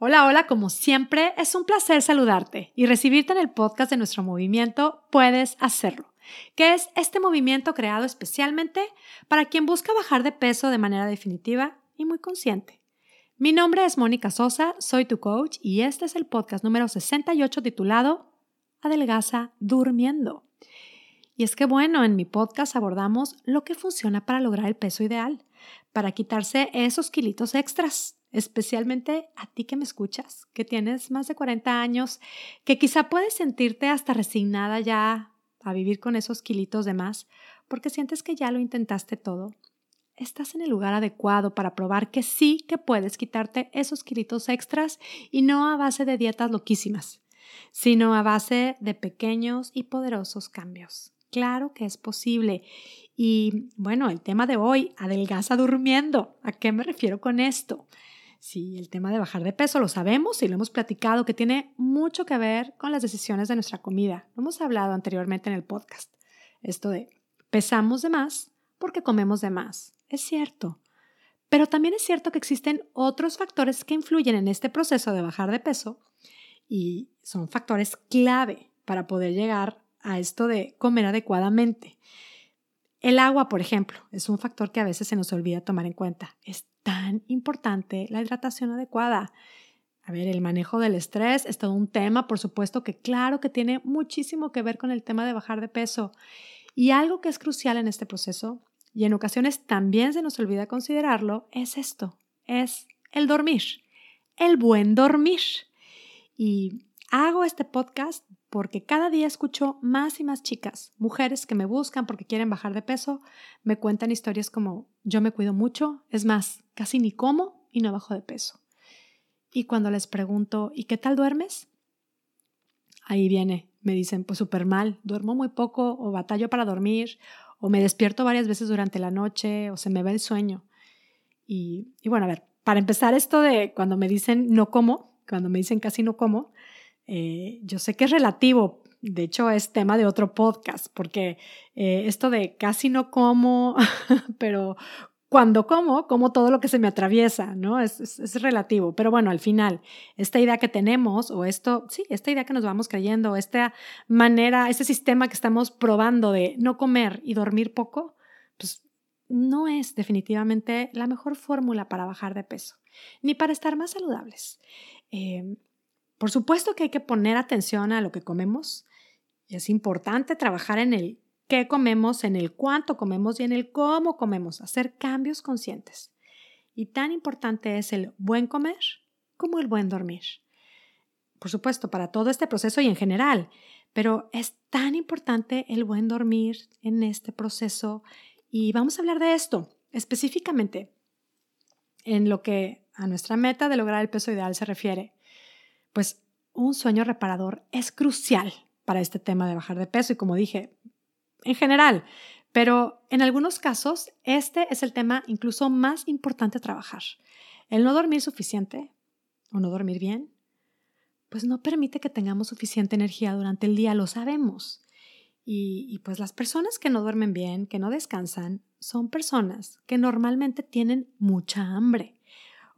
Hola, hola, como siempre, es un placer saludarte y recibirte en el podcast de nuestro movimiento Puedes Hacerlo, que es este movimiento creado especialmente para quien busca bajar de peso de manera definitiva y muy consciente. Mi nombre es Mónica Sosa, soy tu coach y este es el podcast número 68 titulado Adelgaza durmiendo. Y es que bueno, en mi podcast abordamos lo que funciona para lograr el peso ideal, para quitarse esos kilitos extras especialmente a ti que me escuchas, que tienes más de 40 años, que quizá puedes sentirte hasta resignada ya a vivir con esos kilitos de más, porque sientes que ya lo intentaste todo. Estás en el lugar adecuado para probar que sí que puedes quitarte esos kilitos extras y no a base de dietas loquísimas, sino a base de pequeños y poderosos cambios. Claro que es posible. Y bueno, el tema de hoy, adelgaza durmiendo. ¿A qué me refiero con esto? Sí, el tema de bajar de peso lo sabemos y lo hemos platicado que tiene mucho que ver con las decisiones de nuestra comida. Lo hemos hablado anteriormente en el podcast. Esto de pesamos de más porque comemos de más. Es cierto. Pero también es cierto que existen otros factores que influyen en este proceso de bajar de peso y son factores clave para poder llegar a esto de comer adecuadamente. El agua, por ejemplo, es un factor que a veces se nos olvida tomar en cuenta. Tan importante la hidratación adecuada. A ver, el manejo del estrés es todo un tema, por supuesto que claro que tiene muchísimo que ver con el tema de bajar de peso. Y algo que es crucial en este proceso, y en ocasiones también se nos olvida considerarlo, es esto, es el dormir, el buen dormir. Y hago este podcast porque cada día escucho más y más chicas, mujeres que me buscan porque quieren bajar de peso, me cuentan historias como yo me cuido mucho, es más, casi ni como y no bajo de peso. Y cuando les pregunto, ¿y qué tal duermes? Ahí viene, me dicen, pues súper mal, duermo muy poco o batallo para dormir o me despierto varias veces durante la noche o se me va el sueño. Y, y bueno, a ver, para empezar esto de cuando me dicen no como, cuando me dicen casi no como, eh, yo sé que es relativo, de hecho es tema de otro podcast, porque eh, esto de casi no como, pero cuando como, como todo lo que se me atraviesa, ¿no? Es, es, relativo, pero bueno, al final, esta idea que tenemos, o esto, sí, esta idea que nos vamos creyendo, esta manera, este sistema que estamos probando de no comer y dormir poco, pues no es definitivamente la mejor fórmula para bajar de peso, ni para estar más saludables. Eh, por supuesto que hay que poner atención a lo que comemos y es importante trabajar en el qué comemos, en el cuánto comemos y en el cómo comemos, hacer cambios conscientes. Y tan importante es el buen comer como el buen dormir. Por supuesto, para todo este proceso y en general, pero es tan importante el buen dormir en este proceso y vamos a hablar de esto específicamente en lo que a nuestra meta de lograr el peso ideal se refiere pues un sueño reparador es crucial para este tema de bajar de peso y como dije, en general, pero en algunos casos este es el tema incluso más importante trabajar. El no dormir suficiente o no dormir bien, pues no permite que tengamos suficiente energía durante el día, lo sabemos. Y, pues las personas que no duermen bien, que no descansan, son personas que normalmente tienen mucha hambre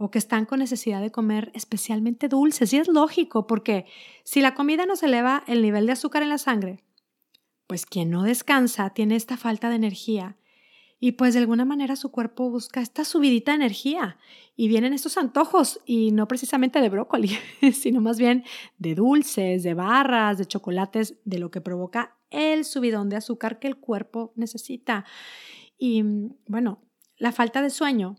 o que están con necesidad de comer especialmente dulces. Y es lógico, porque si la comida nos eleva el nivel de azúcar en la sangre, pues quien no descansa tiene esta falta de energía y pues de alguna manera su cuerpo busca esta subidita de energía y vienen estos antojos y no precisamente de brócoli, sino más bien de dulces, de barras, de chocolates, de lo que provoca el subidón de azúcar que el cuerpo necesita. Y bueno, la falta de sueño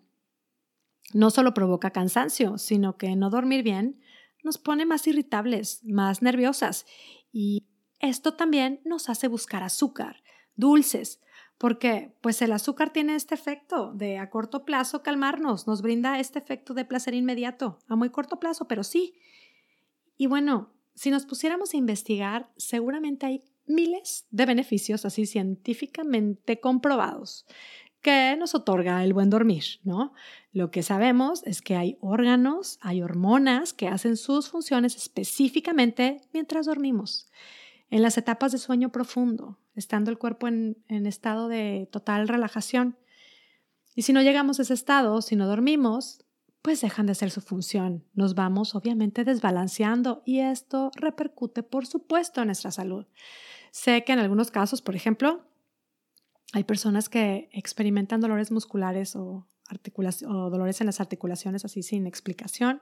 no solo provoca cansancio, sino que no dormir bien nos pone más irritables, más nerviosas y esto también nos hace buscar azúcar, dulces, porque pues el azúcar tiene este efecto de a corto plazo calmarnos, nos brinda este efecto de placer inmediato, a muy corto plazo, pero sí. Y bueno, si nos pusiéramos a investigar, seguramente hay miles de beneficios así científicamente comprobados que nos otorga el buen dormir, ¿no? Lo que sabemos es que hay órganos, hay hormonas que hacen sus funciones específicamente mientras dormimos. En las etapas de sueño profundo, estando el cuerpo en, estado de total relajación. Y si no llegamos a ese estado, si no dormimos, pues dejan de ser su función. Nos vamos obviamente desbalanceando y esto repercute, por supuesto, en nuestra salud. Sé que en algunos casos, por ejemplo, hay personas que experimentan dolores musculares o, o dolores en las articulaciones así sin explicación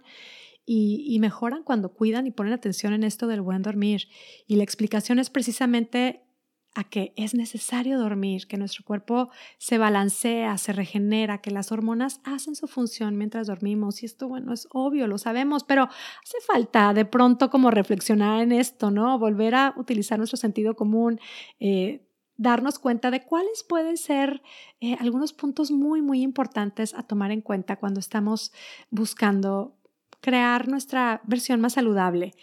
y, mejoran cuando cuidan y ponen atención en esto del buen dormir. Y la explicación es precisamente a que es necesario dormir, que nuestro cuerpo se balancea, se regenera, que las hormonas hacen su función mientras dormimos. Y esto, bueno, es obvio, lo sabemos, pero hace falta de pronto como reflexionar en esto, ¿no? Volver a utilizar nuestro sentido común. Eh, darnos cuenta de cuáles pueden ser eh, algunos puntos muy, muy importantes a tomar en cuenta cuando estamos buscando crear nuestra versión más saludable.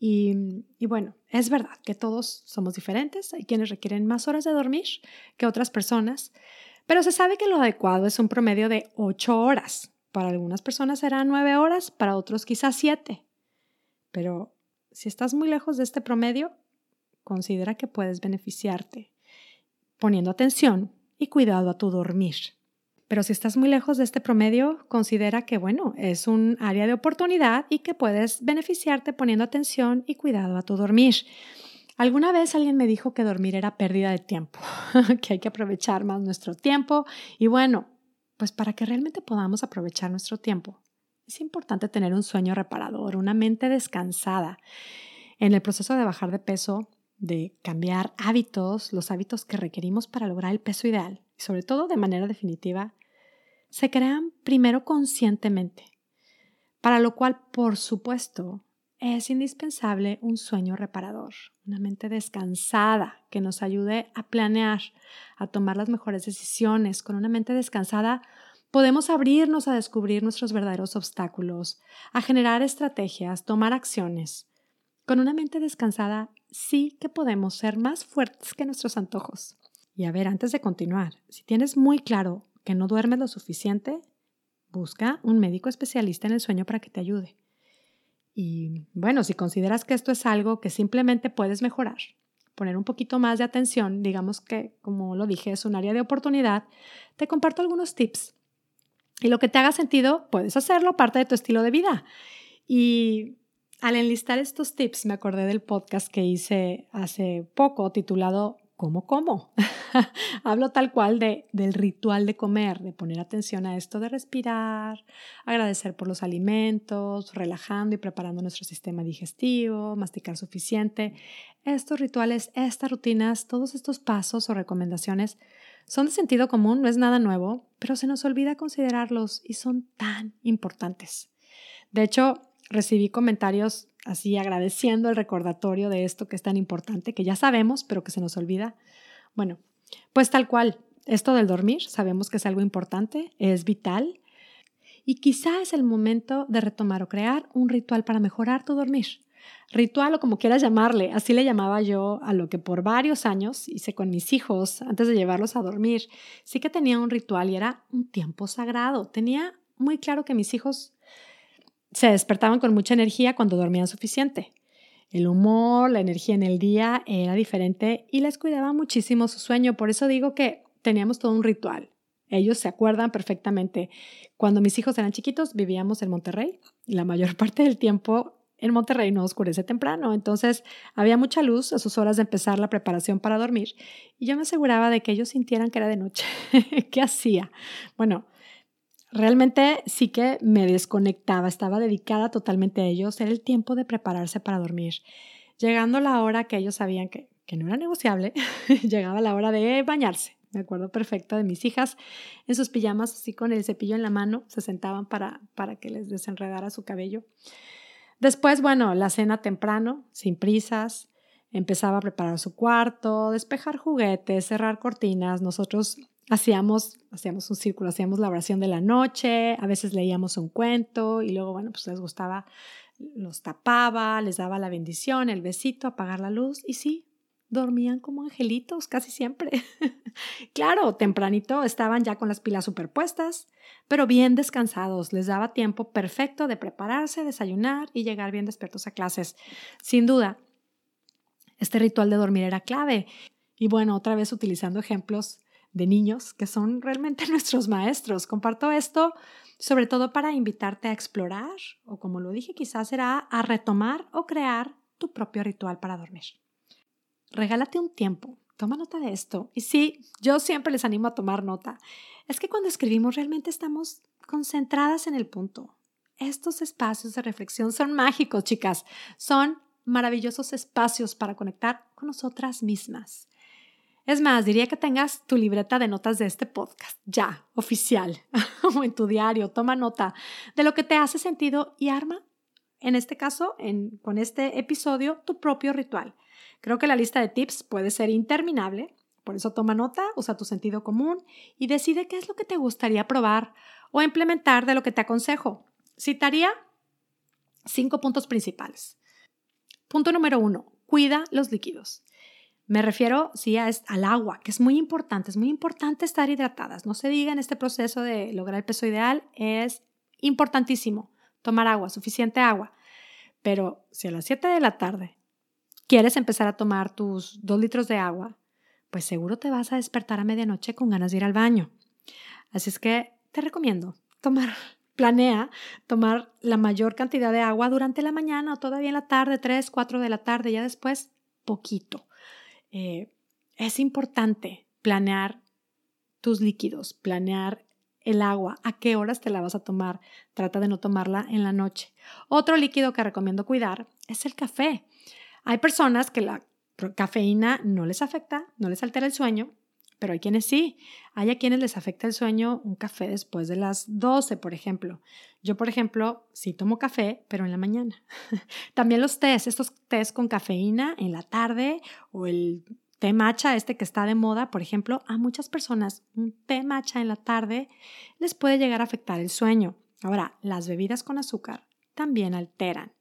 Y, bueno, es verdad que todos somos diferentes, hay quienes requieren más horas de dormir que otras personas, pero se sabe que lo adecuado es un promedio de 8 horas. Para algunas personas serán 9 horas, para otros quizás 7. Pero si estás muy lejos de este promedio, considera que puedes beneficiarte poniendo atención y cuidado a tu dormir. Pero si estás muy lejos de este promedio, considera que, bueno, es un área de oportunidad y que puedes beneficiarte poniendo atención y cuidado a tu dormir. Alguna vez alguien me dijo que dormir era pérdida de tiempo, que hay que aprovechar más nuestro tiempo y bueno, pues para que realmente podamos aprovechar nuestro tiempo, es importante tener un sueño reparador, una mente descansada. En el proceso de bajar de peso, de cambiar hábitos, los hábitos que requerimos para lograr el peso ideal, y sobre todo de manera definitiva, se crean primero conscientemente, para lo cual, por supuesto, es indispensable un sueño reparador, una mente descansada que nos ayude a planear, a tomar las mejores decisiones. Con una mente descansada podemos abrirnos a descubrir nuestros verdaderos obstáculos, a generar estrategias, tomar acciones. Con una mente descansada sí que podemos ser más fuertes que nuestros antojos. Y a ver, antes de continuar, si tienes muy claro que no duermes lo suficiente, busca un médico especialista en el sueño para que te ayude. Y bueno, si consideras que esto es algo que simplemente puedes mejorar, poner un poquito más de atención, digamos que, como lo dije, es un área de oportunidad, te comparto algunos tips. Y lo que te haga sentido, puedes hacerlo parte de tu estilo de vida. Y al enlistar estos tips me acordé del podcast que hice hace poco titulado ¿Cómo como? Hablo tal cual de, del ritual de comer, de poner atención a esto de respirar, agradecer por los alimentos, relajando y preparando nuestro sistema digestivo, masticar suficiente. Estos rituales, estas rutinas, todos estos pasos o recomendaciones son de sentido común, no es nada nuevo, pero se nos olvida considerarlos y son tan importantes. De hecho, recibí comentarios así agradeciendo el recordatorio de esto que es tan importante, que ya sabemos, pero que se nos olvida. Bueno, pues tal cual, esto del dormir, sabemos que es algo importante, es vital, y quizá es el momento de retomar o crear un ritual para mejorar tu dormir. Ritual o como quieras llamarle, así le llamaba yo a lo que por varios años hice con mis hijos antes de llevarlos a dormir. Sí que tenía un ritual y era un tiempo sagrado. Tenía muy claro que mis hijos se despertaban con mucha energía cuando dormían suficiente. El humor, la energía en el día era diferente y les cuidaba muchísimo su sueño. Por eso digo que teníamos todo un ritual. Ellos se acuerdan perfectamente. Cuando mis hijos eran chiquitos, vivíamos en Monterrey la mayor parte del tiempo en Monterrey no oscurece temprano. Entonces había mucha luz a sus horas de empezar la preparación para dormir y yo me aseguraba de que ellos sintieran que era de noche. ¿Qué hacía? Bueno, Realmente sí que me desconectaba, estaba dedicada totalmente a ellos, era el tiempo de prepararse para dormir. Llegando la hora que ellos sabían que, que no era negociable, llegaba la hora de bañarse. Me acuerdo perfecto de mis hijas en sus pijamas, así con el cepillo en la mano, se sentaban para, para que les desenredara su cabello. Después, bueno, la cena temprano, sin prisas, empezaba a preparar su cuarto, despejar juguetes, cerrar cortinas. Nosotros hacíamos, hacíamos un círculo, hacíamos la oración de la noche, a veces leíamos un cuento y luego, bueno, pues les gustaba, los tapaba, les daba la bendición, el besito, apagar la luz y sí, dormían como angelitos casi siempre. claro, tempranito estaban ya con las pilas superpuestas, pero bien descansados, les daba tiempo perfecto de prepararse, desayunar y llegar bien despiertos a clases. Sin duda, este ritual de dormir era clave. Y bueno, otra vez utilizando ejemplos de niños que son realmente nuestros maestros. Comparto esto sobre todo para invitarte a explorar o como lo dije quizás será a retomar o crear tu propio ritual para dormir. Regálate un tiempo, toma nota de esto. Y sí, yo siempre les animo a tomar nota. Es que cuando escribimos realmente estamos concentradas en el punto. Estos espacios de reflexión son mágicos, chicas. Son maravillosos espacios para conectar con nosotras mismas. Es más, diría que tengas tu libreta de notas de este podcast, ya, oficial, o en tu diario, toma nota de lo que te hace sentido y arma, en este caso, con este episodio, tu propio ritual. Creo que la lista de tips puede ser interminable, por eso toma nota, usa tu sentido común y decide qué es lo que te gustaría probar o implementar de lo que te aconsejo. Citaría cinco puntos principales. Punto número uno, cuida los líquidos. Me refiero, sí, al agua, que es muy importante, es muy importante estar hidratadas. No se diga en este proceso de lograr el peso ideal, es importantísimo tomar agua, suficiente agua. Pero si a las 7 de la tarde quieres empezar a tomar tus 2 litros de agua, pues seguro te vas a despertar a medianoche con ganas de ir al baño. Así es que te recomiendo tomar planea tomar la mayor cantidad de agua durante la mañana o todavía en la tarde, 3, 4 de la tarde, ya después poquito. Eh, es importante planear tus líquidos, planear el agua, a qué horas te la vas a tomar. Trata de no tomarla en la noche. Otro líquido que recomiendo cuidar es el café. Hay personas que la cafeína no les afecta, no les altera el sueño, pero hay quienes sí. Hay a quienes les afecta el sueño un café después de las 12, por ejemplo. Yo, por ejemplo, sí tomo café, pero en la mañana. También los tés, estos tés con cafeína en la tarde o el té matcha, este que está de moda, por ejemplo, a muchas personas un té matcha en la tarde les puede llegar a afectar el sueño. Ahora, las bebidas con azúcar también alteran.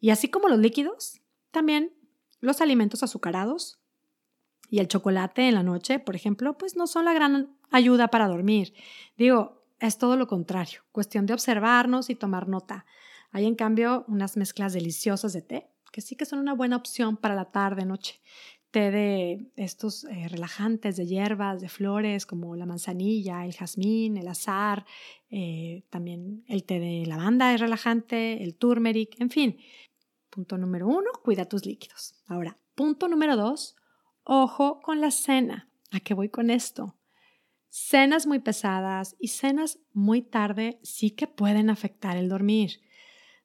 Y así como los líquidos, también los alimentos azucarados y el chocolate en la noche, por ejemplo, pues no son la gran ayuda para dormir. Digo, es todo lo contrario, cuestión de observarnos y tomar nota. Hay en cambio unas mezclas deliciosas de té, que sí que son una buena opción para la tarde, noche. Té de estos eh, relajantes de hierbas, de flores como la manzanilla, el jazmín, el azar, eh, también el té de lavanda es relajante, el turmeric, en fin. Punto número uno, cuida tus líquidos. Ahora, punto número dos, Ojo con la cena. ¿A qué voy con esto? Cenas muy pesadas y cenas muy tarde sí que pueden afectar el dormir.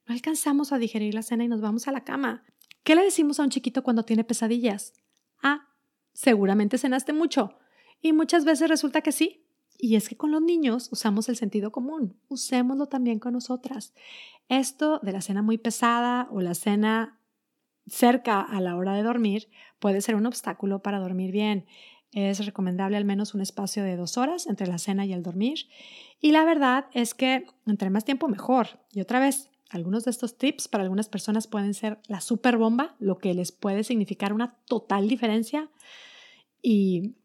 No alcanzamos a digerir la cena y nos vamos a la cama. ¿Qué le decimos a un chiquito cuando tiene pesadillas? Ah, seguramente cenaste mucho. Y muchas veces resulta que sí. Y es que con los niños usamos el sentido común, usémoslo también con nosotras. Esto de la cena muy pesada o la cena cerca a la hora de dormir puede ser un obstáculo para dormir bien. Es recomendable al menos un espacio de dos horas entre la cena y el dormir. Y la verdad es que entre más tiempo mejor. Y otra vez, algunos de estos tips para algunas personas pueden ser la super bomba, lo que les puede significar una total diferencia. Y,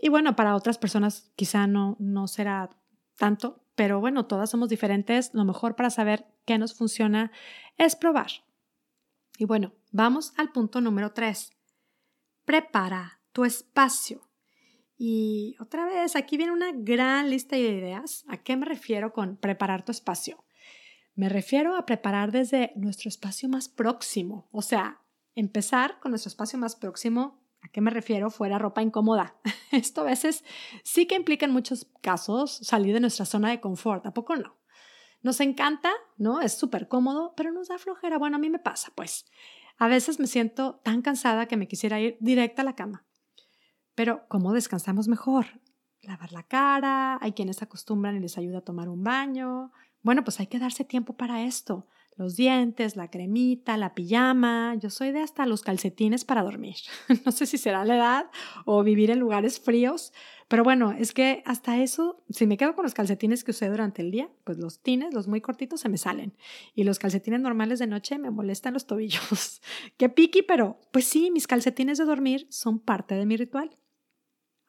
y bueno, para otras personas quizá no, no será tanto, pero bueno, todas somos diferentes. Lo mejor para saber qué nos funciona es probar. Y bueno, vamos al punto número tres. Prepara tu espacio. Y otra vez, aquí viene una gran lista de ideas. ¿A qué me refiero con preparar tu espacio? Me refiero a preparar desde nuestro espacio más próximo, o sea, empezar con nuestro espacio más próximo. ¿A qué me refiero? Fuera ropa incómoda. Esto a veces sí que implica en muchos casos salir de nuestra zona de confort, ¿a poco no? Nos encanta, ¿no? Es súper cómodo, pero nos da flojera. Bueno, a mí me pasa, pues. A veces me siento tan cansada que me quisiera ir directa a la cama. Pero, ¿cómo descansamos mejor? Lavar la cara, hay quienes acostumbran y les ayuda a tomar un baño. Bueno, pues hay que darse tiempo para esto los dientes, la cremita, la pijama. Yo soy de hasta los calcetines para dormir. no sé si será la edad o vivir en lugares fríos, pero bueno, es que hasta eso, si me quedo con los calcetines que usé durante el día, pues los tines, los muy cortitos, se me salen. Y los calcetines normales de noche me molestan los tobillos. Qué piqui, pero pues sí, mis calcetines de dormir son parte de mi ritual.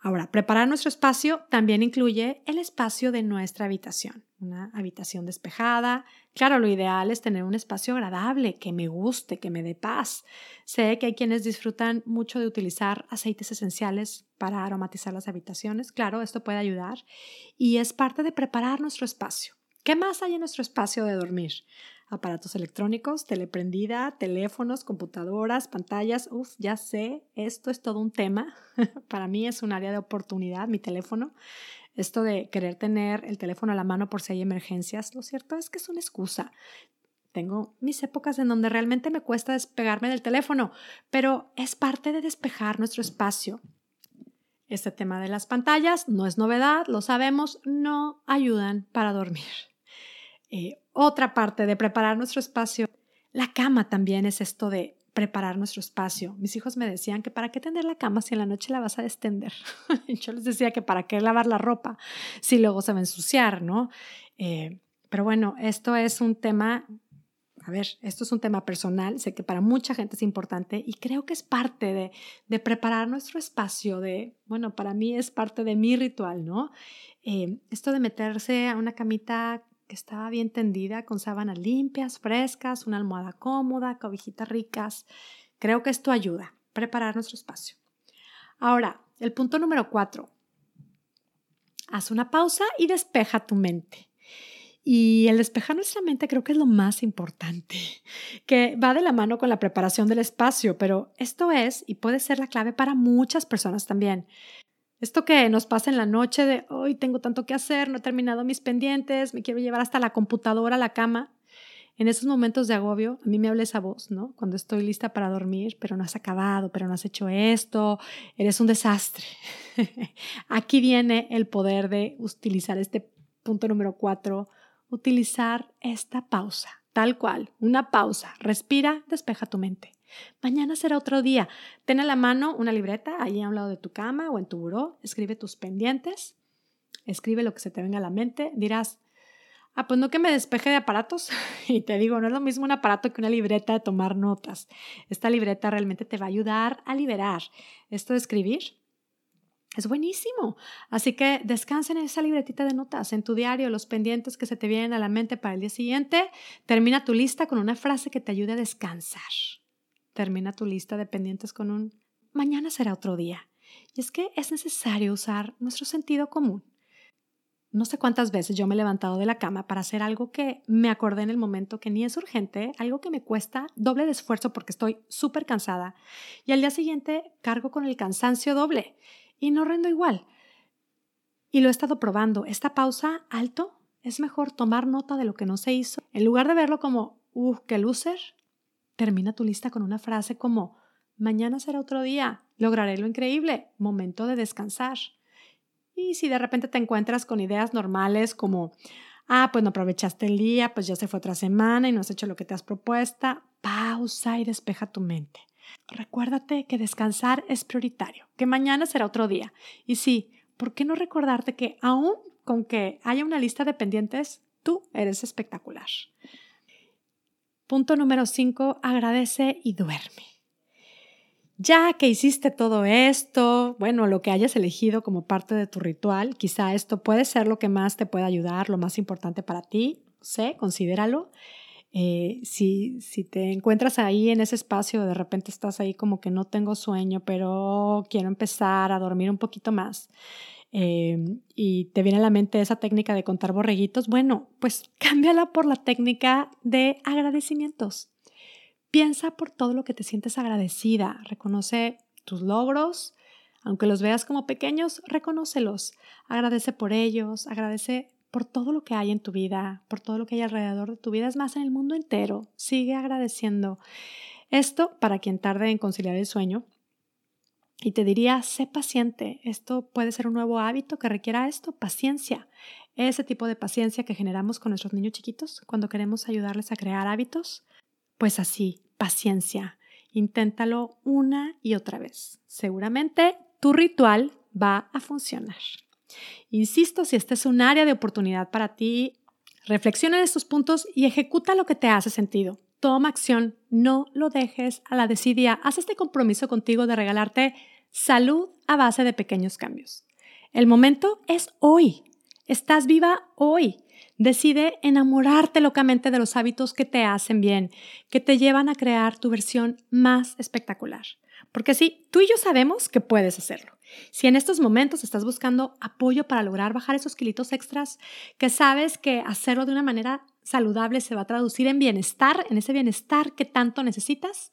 Ahora, preparar nuestro espacio también incluye el espacio de nuestra habitación. Una habitación despejada. Claro, lo ideal es tener un espacio agradable, que me guste, que me dé paz. Sé que hay quienes disfrutan mucho de utilizar aceites esenciales para aromatizar las habitaciones. Claro, esto puede ayudar y es parte de preparar nuestro espacio. ¿Qué más hay en nuestro espacio de dormir? Aparatos electrónicos, teleprendida, teléfonos, computadoras, pantallas. Uf, ya sé, esto es todo un tema. Para mí es un área de oportunidad, mi teléfono. Esto de querer tener el teléfono a la mano por si hay emergencias, lo cierto es que es una excusa. Tengo mis épocas en donde realmente me cuesta despegarme del teléfono, pero es parte de despejar nuestro espacio. Este tema de las pantallas no es novedad, lo sabemos, no ayudan para dormir. Eh, otra parte de preparar nuestro espacio, la cama también es esto de preparar nuestro espacio. Mis hijos me decían que para qué tender la cama si en la noche la vas a destender. Yo les decía que para qué lavar la ropa si luego se va a ensuciar, ¿no? Eh, pero bueno, esto es un tema a ver, esto es un tema personal, sé que para mucha gente es importante y creo que es parte de, de preparar nuestro espacio, de, bueno, para mí es parte de mi ritual, ¿no? Eh, esto de meterse a una camita que estaba bien tendida, con sábanas limpias, frescas, una almohada cómoda, cobijitas ricas, creo que esto ayuda, a preparar nuestro espacio. Ahora, el punto número cuatro. Haz una pausa y despeja tu mente. Y el despejar nuestra mente creo que es lo más importante, que va de la mano con la preparación del espacio, pero esto es y puede ser la clave para muchas personas también. Esto que nos pasa en la noche de hoy tengo tanto que hacer, no he terminado mis pendientes, me quiero llevar hasta la computadora a la cama. En esos momentos de agobio, a mí me habla esa voz, ¿no? Cuando estoy lista para dormir, pero no has acabado, pero no has hecho esto, eres un desastre. Aquí viene el poder de utilizar este punto número cuatro, utilizar esta pausa, tal cual, una pausa. Respira, despeja tu mente. Mañana será otro día. Ten a la mano una libreta ahí a un lado de tu cama o en tu buró. Escribe tus pendientes. Escribe lo que se te venga a la mente. Dirás, ah, pues no que me despeje de aparatos. Y te digo, no es lo mismo un aparato que una libreta de tomar notas. Esta libreta realmente te va a ayudar a liberar. Esto de escribir es buenísimo. Así que descansa en esa libretita de notas, en tu diario, los pendientes que se te vienen a la mente para el día siguiente. Termina tu lista con una frase que te ayude a descansar. Termina tu lista de pendientes con un mañana será otro día. Y es que es necesario usar nuestro sentido común. No sé cuántas veces yo me he levantado de la cama para hacer algo que me acordé en el momento que ni es urgente, algo que me cuesta doble de esfuerzo porque estoy súper cansada. Y al día siguiente cargo con el cansancio doble y no rendo igual. Y lo he estado probando. Esta pausa, alto, es mejor tomar nota de lo que no se hizo. En lugar de verlo como, uh, qué loser, termina tu lista con una frase como, mañana será otro día, lograré lo increíble, momento de descansar. Y si de repente te encuentras con ideas normales como, ah, pues no aprovechaste el día, pues ya se fue otra semana y no has hecho lo que te has propuesto, pausa y despeja tu mente. Recuérdate que descansar es prioritario, que mañana será otro día. Y sí, ¿por qué no recordarte que aún con que haya una lista de pendientes, tú eres espectacular? Punto número 5, agradece y duerme. Ya que hiciste todo esto, bueno, lo que hayas elegido como parte de tu ritual, quizá esto puede ser lo que más te puede ayudar, lo más importante para ti, sé, considéralo. Eh, si, si te encuentras ahí en ese espacio, de repente estás ahí como que no tengo sueño, pero quiero empezar a dormir un poquito más. Eh, y te viene a la mente esa técnica de contar borreguitos, bueno, pues cámbiala por la técnica de agradecimientos. Piensa por todo lo que te sientes agradecida, reconoce tus logros, aunque los veas como pequeños, reconócelos, agradece por ellos, agradece por todo lo que hay en tu vida, por todo lo que hay alrededor de tu vida, es más, en el mundo entero. Sigue agradeciendo. Esto, para quien tarde en conciliar el sueño, y te diría, sé paciente. Esto puede ser un nuevo hábito que requiera esto, paciencia. Ese tipo de paciencia que generamos con nuestros niños chiquitos cuando queremos ayudarles a crear hábitos. Pues así, paciencia. Inténtalo una y otra vez. Seguramente tu ritual va a funcionar. Insisto, si este es un área de oportunidad para ti, reflexiona en estos puntos y ejecuta lo que te hace sentido. Toma acción, no lo dejes a la desidia. Haz este compromiso contigo de regalarte salud a base de pequeños cambios. El momento es hoy. Estás viva hoy. Decide enamorarte locamente de los hábitos que te hacen bien, que te llevan a crear tu versión más espectacular. Porque sí, tú y yo sabemos que puedes hacerlo. Si en estos momentos estás buscando apoyo para lograr bajar esos kilitos extras, que sabes que hacerlo de una manera saludable se va a traducir en bienestar, en ese bienestar que tanto necesitas,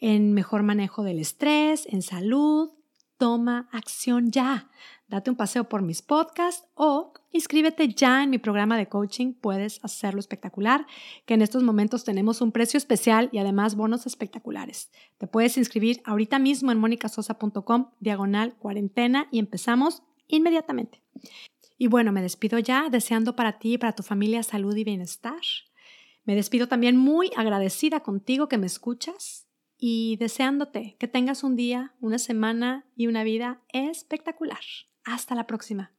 en mejor manejo del estrés, en salud, toma acción ya. Date un paseo por mis podcasts o inscríbete ya en mi programa de coaching. Puedes hacerlo espectacular, que en estos momentos tenemos un precio especial y además bonos espectaculares. Te puedes inscribir ahorita mismo en monicasosa.com diagonal cuarentena y empezamos inmediatamente. Y bueno, me despido ya deseando para ti y para tu familia salud y bienestar. Me despido también muy agradecida contigo que me escuchas y deseándote que tengas un día, una semana y una vida espectacular. Hasta la próxima.